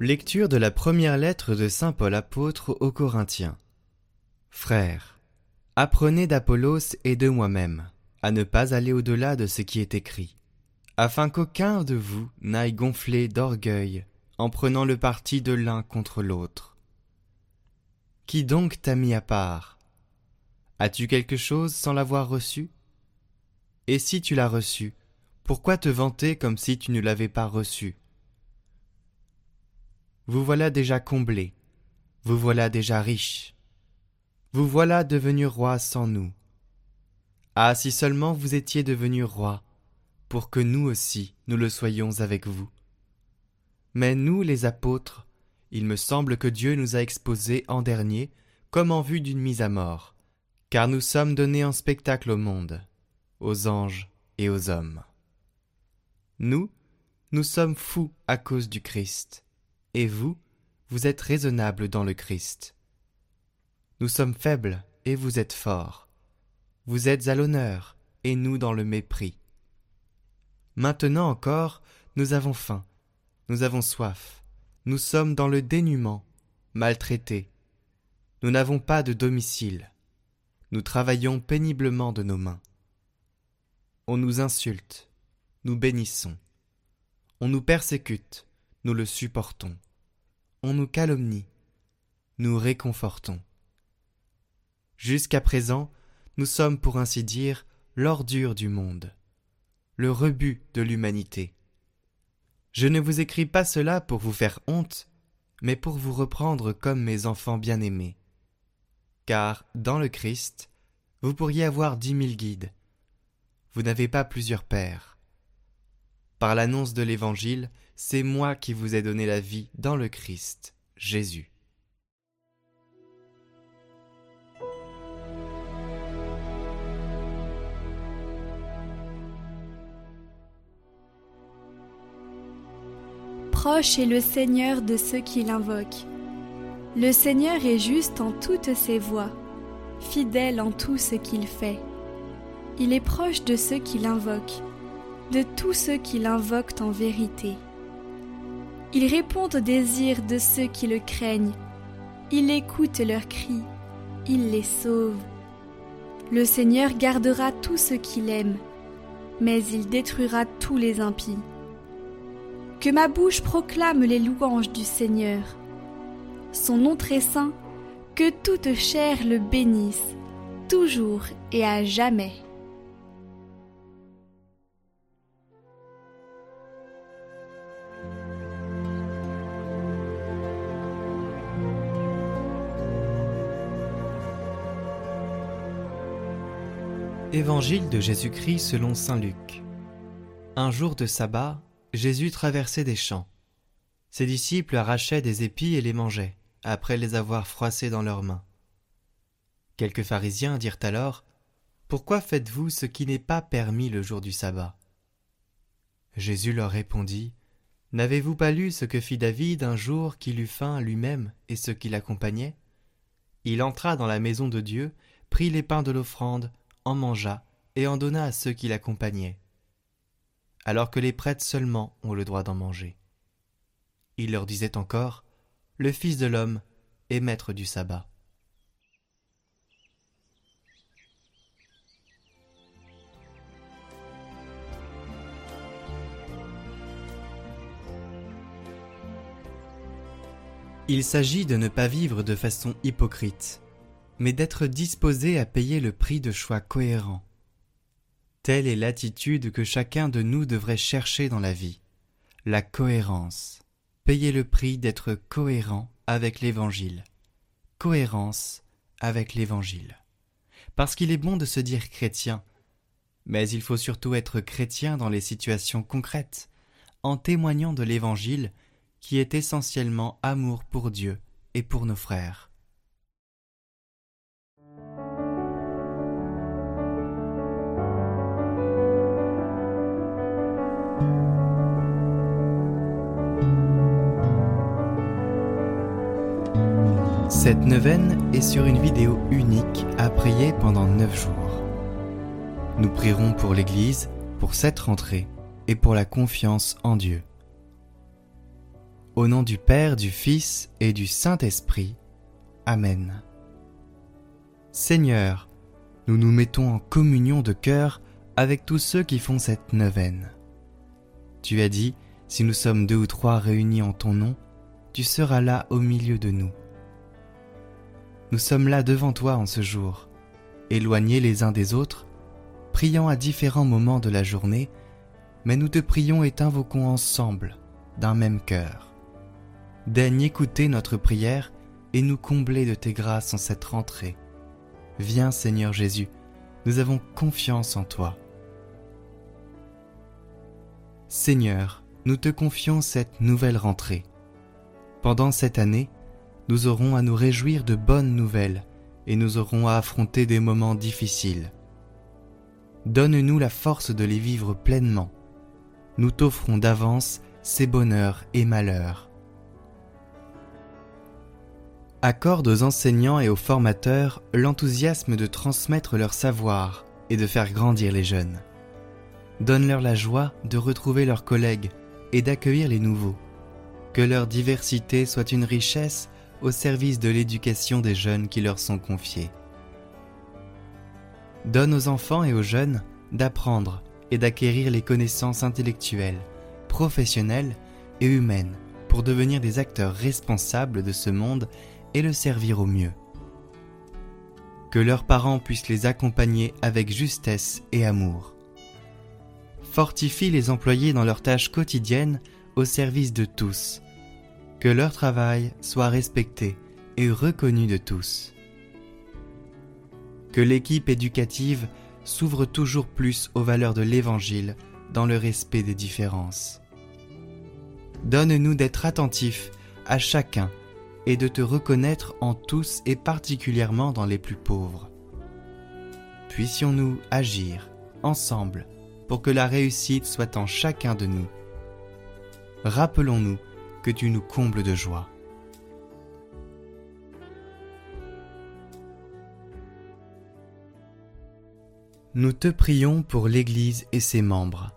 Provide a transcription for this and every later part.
Lecture de la première lettre de Saint Paul apôtre aux Corinthiens. Frères, apprenez d'Apollos et de moi-même à ne pas aller au-delà de ce qui est écrit, afin qu'aucun de vous n'aille gonfler d'orgueil en prenant le parti de l'un contre l'autre. Qui donc t'a mis à part? As-tu quelque chose sans l'avoir reçu? Et si tu l'as reçu, pourquoi te vanter comme si tu ne l'avais pas reçu? Vous voilà déjà comblé, vous voilà déjà riche, vous voilà devenu roi sans nous. Ah, si seulement vous étiez devenu roi, pour que nous aussi nous le soyons avec vous. Mais nous, les apôtres, il me semble que Dieu nous a exposés en dernier comme en vue d'une mise à mort, car nous sommes donnés en spectacle au monde, aux anges et aux hommes. Nous, nous sommes fous à cause du Christ, et vous, vous êtes raisonnables dans le Christ. Nous sommes faibles, et vous êtes forts. Vous êtes à l'honneur, et nous dans le mépris. Maintenant encore, nous avons faim, nous avons soif, nous sommes dans le dénuement, maltraités. Nous n'avons pas de domicile. Nous travaillons péniblement de nos mains. On nous insulte, nous bénissons. On nous persécute, nous le supportons. On nous calomnie, nous réconfortons. Jusqu'à présent, nous sommes pour ainsi dire l'ordure du monde, le rebut de l'humanité. Je ne vous écris pas cela pour vous faire honte, mais pour vous reprendre comme mes enfants bien-aimés. Car, dans le Christ, vous pourriez avoir dix mille guides. Vous n'avez pas plusieurs pères. Par l'annonce de l'Évangile, c'est moi qui vous ai donné la vie dans le Christ, Jésus. Proche est le Seigneur de ceux qui l'invoquent. Le Seigneur est juste en toutes ses voies, fidèle en tout ce qu'il fait. Il est proche de ceux qui l'invoquent de tous ceux qui l'invoquent en vérité. Il répond aux désirs de ceux qui le craignent, il écoute leurs cris, il les sauve. Le Seigneur gardera tout ce qu'il aime, mais il détruira tous les impies. Que ma bouche proclame les louanges du Seigneur. Son nom très saint, que toute chair le bénisse, toujours et à jamais. Évangile de Jésus-Christ selon Saint Luc. Un jour de sabbat, Jésus traversait des champs. Ses disciples arrachaient des épis et les mangeaient, après les avoir froissés dans leurs mains. Quelques pharisiens dirent alors Pourquoi faites-vous ce qui n'est pas permis le jour du sabbat? Jésus leur répondit N'avez-vous pas lu ce que fit David un jour qu'il eut faim lui-même et ceux qui l'accompagnaient Il entra dans la maison de Dieu, prit les pains de l'offrande, en mangea et en donna à ceux qui l'accompagnaient, alors que les prêtres seulement ont le droit d'en manger. Il leur disait encore, Le Fils de l'homme est maître du sabbat. Il s'agit de ne pas vivre de façon hypocrite, mais d'être disposé à payer le prix de choix cohérents. Telle est l'attitude que chacun de nous devrait chercher dans la vie, la cohérence, payer le prix d'être cohérent avec l'Évangile, cohérence avec l'Évangile. Parce qu'il est bon de se dire chrétien, mais il faut surtout être chrétien dans les situations concrètes, en témoignant de l'Évangile qui est essentiellement amour pour Dieu et pour nos frères. Cette neuvaine est sur une vidéo unique à prier pendant neuf jours. Nous prierons pour l'Église, pour cette rentrée et pour la confiance en Dieu. Au nom du Père, du Fils et du Saint-Esprit. Amen. Seigneur, nous nous mettons en communion de cœur avec tous ceux qui font cette neuvaine. Tu as dit, si nous sommes deux ou trois réunis en ton nom, tu seras là au milieu de nous. Nous sommes là devant toi en ce jour, éloignés les uns des autres, priant à différents moments de la journée, mais nous te prions et t'invoquons ensemble, d'un même cœur. Daigne écouter notre prière et nous combler de tes grâces en cette rentrée. Viens Seigneur Jésus, nous avons confiance en toi. Seigneur, nous te confions cette nouvelle rentrée. Pendant cette année, nous aurons à nous réjouir de bonnes nouvelles et nous aurons à affronter des moments difficiles. Donne-nous la force de les vivre pleinement. Nous t'offrons d'avance ces bonheurs et malheurs. Accorde aux enseignants et aux formateurs l'enthousiasme de transmettre leur savoir et de faire grandir les jeunes. Donne-leur la joie de retrouver leurs collègues et d'accueillir les nouveaux. Que leur diversité soit une richesse au service de l'éducation des jeunes qui leur sont confiés. Donne aux enfants et aux jeunes d'apprendre et d'acquérir les connaissances intellectuelles, professionnelles et humaines pour devenir des acteurs responsables de ce monde et le servir au mieux. Que leurs parents puissent les accompagner avec justesse et amour. Fortifie les employés dans leurs tâches quotidiennes au service de tous. Que leur travail soit respecté et reconnu de tous. Que l'équipe éducative s'ouvre toujours plus aux valeurs de l'Évangile dans le respect des différences. Donne-nous d'être attentifs à chacun et de te reconnaître en tous et particulièrement dans les plus pauvres. Puissions-nous agir ensemble pour que la réussite soit en chacun de nous. Rappelons-nous que tu nous combles de joie. Nous te prions pour l'Église et ses membres.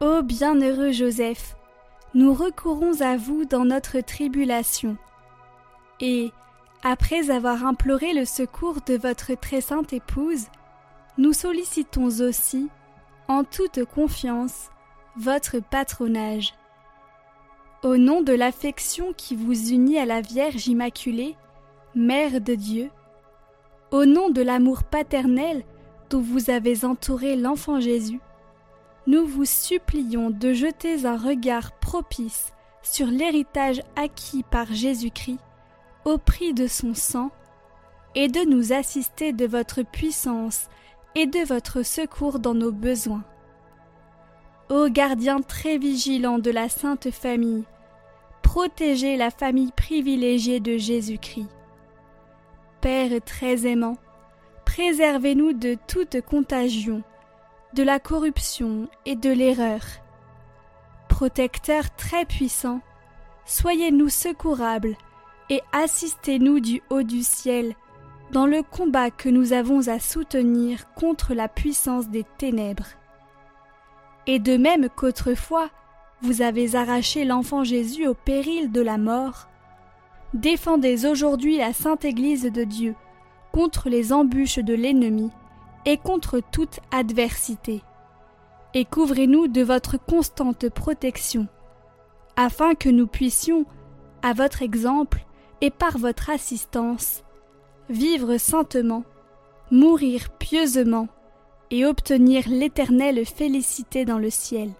Ô bienheureux Joseph, nous recourons à vous dans notre tribulation. Et, après avoir imploré le secours de votre très sainte épouse, nous sollicitons aussi, en toute confiance, votre patronage. Au nom de l'affection qui vous unit à la Vierge Immaculée, Mère de Dieu, au nom de l'amour paternel dont vous avez entouré l'enfant Jésus, nous vous supplions de jeter un regard propice sur l'héritage acquis par Jésus-Christ au prix de son sang, et de nous assister de votre puissance et de votre secours dans nos besoins. Ô gardien très vigilant de la Sainte Famille, protégez la famille privilégiée de Jésus-Christ. Père très aimant, préservez-nous de toute contagion, de la corruption et de l'erreur. Protecteur très puissant, soyez-nous secourables et assistez-nous du haut du ciel dans le combat que nous avons à soutenir contre la puissance des ténèbres. Et de même qu'autrefois vous avez arraché l'enfant Jésus au péril de la mort, défendez aujourd'hui la sainte Église de Dieu contre les embûches de l'ennemi et contre toute adversité. Et couvrez-nous de votre constante protection, afin que nous puissions, à votre exemple et par votre assistance, vivre saintement, mourir pieusement et obtenir l'éternelle félicité dans le ciel.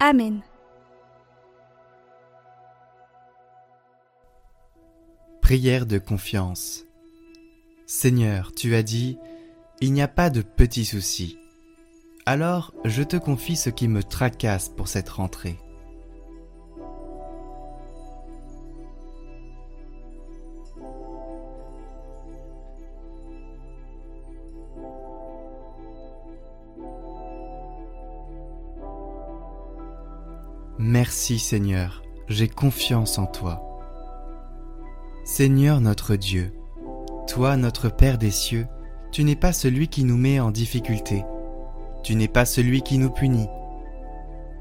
Amen. Prière de confiance. Seigneur, tu as dit, il n'y a pas de petits soucis. Alors je te confie ce qui me tracasse pour cette rentrée. Merci Seigneur, j'ai confiance en toi. Seigneur notre Dieu, toi notre Père des cieux, tu n'es pas celui qui nous met en difficulté, tu n'es pas celui qui nous punit.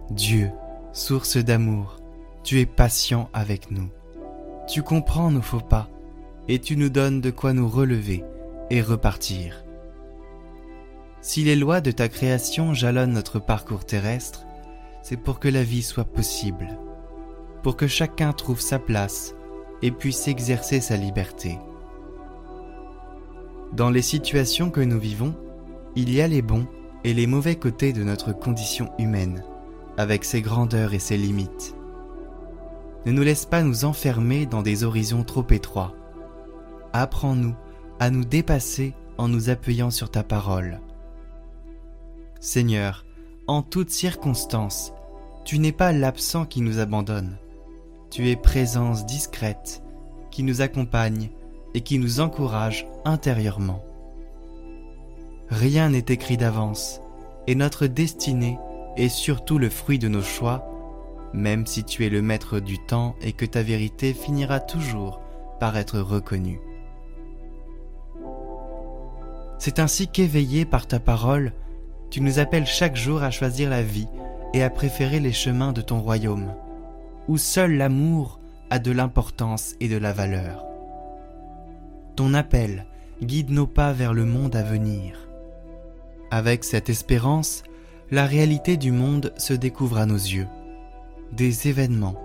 Dieu, source d'amour, tu es patient avec nous. Tu comprends nos faux pas et tu nous donnes de quoi nous relever et repartir. Si les lois de ta création jalonnent notre parcours terrestre, c'est pour que la vie soit possible, pour que chacun trouve sa place et puisse exercer sa liberté. Dans les situations que nous vivons, il y a les bons et les mauvais côtés de notre condition humaine, avec ses grandeurs et ses limites. Ne nous laisse pas nous enfermer dans des horizons trop étroits. Apprends-nous à nous dépasser en nous appuyant sur ta parole. Seigneur, en toutes circonstances, tu n'es pas l'absent qui nous abandonne. Tu es présence discrète qui nous accompagne et qui nous encourage intérieurement. Rien n'est écrit d'avance, et notre destinée est surtout le fruit de nos choix, même si tu es le maître du temps et que ta vérité finira toujours par être reconnue. C'est ainsi qu'éveillé par ta parole, tu nous appelles chaque jour à choisir la vie et à préférer les chemins de ton royaume, où seul l'amour a de l'importance et de la valeur. Ton appel guide nos pas vers le monde à venir. Avec cette espérance, la réalité du monde se découvre à nos yeux. Des événements,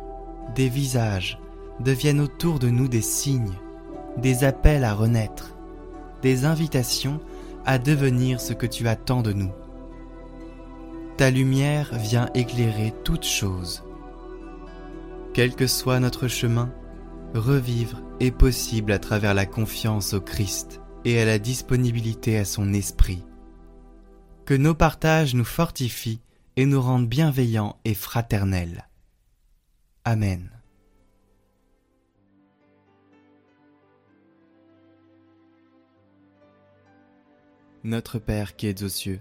des visages deviennent autour de nous des signes, des appels à renaître, des invitations à devenir ce que tu attends de nous. Ta lumière vient éclairer toutes choses. Quel que soit notre chemin, revivre est possible à travers la confiance au Christ et à la disponibilité à son esprit. Que nos partages nous fortifient et nous rendent bienveillants et fraternels. Amen. Notre Père qui es aux cieux,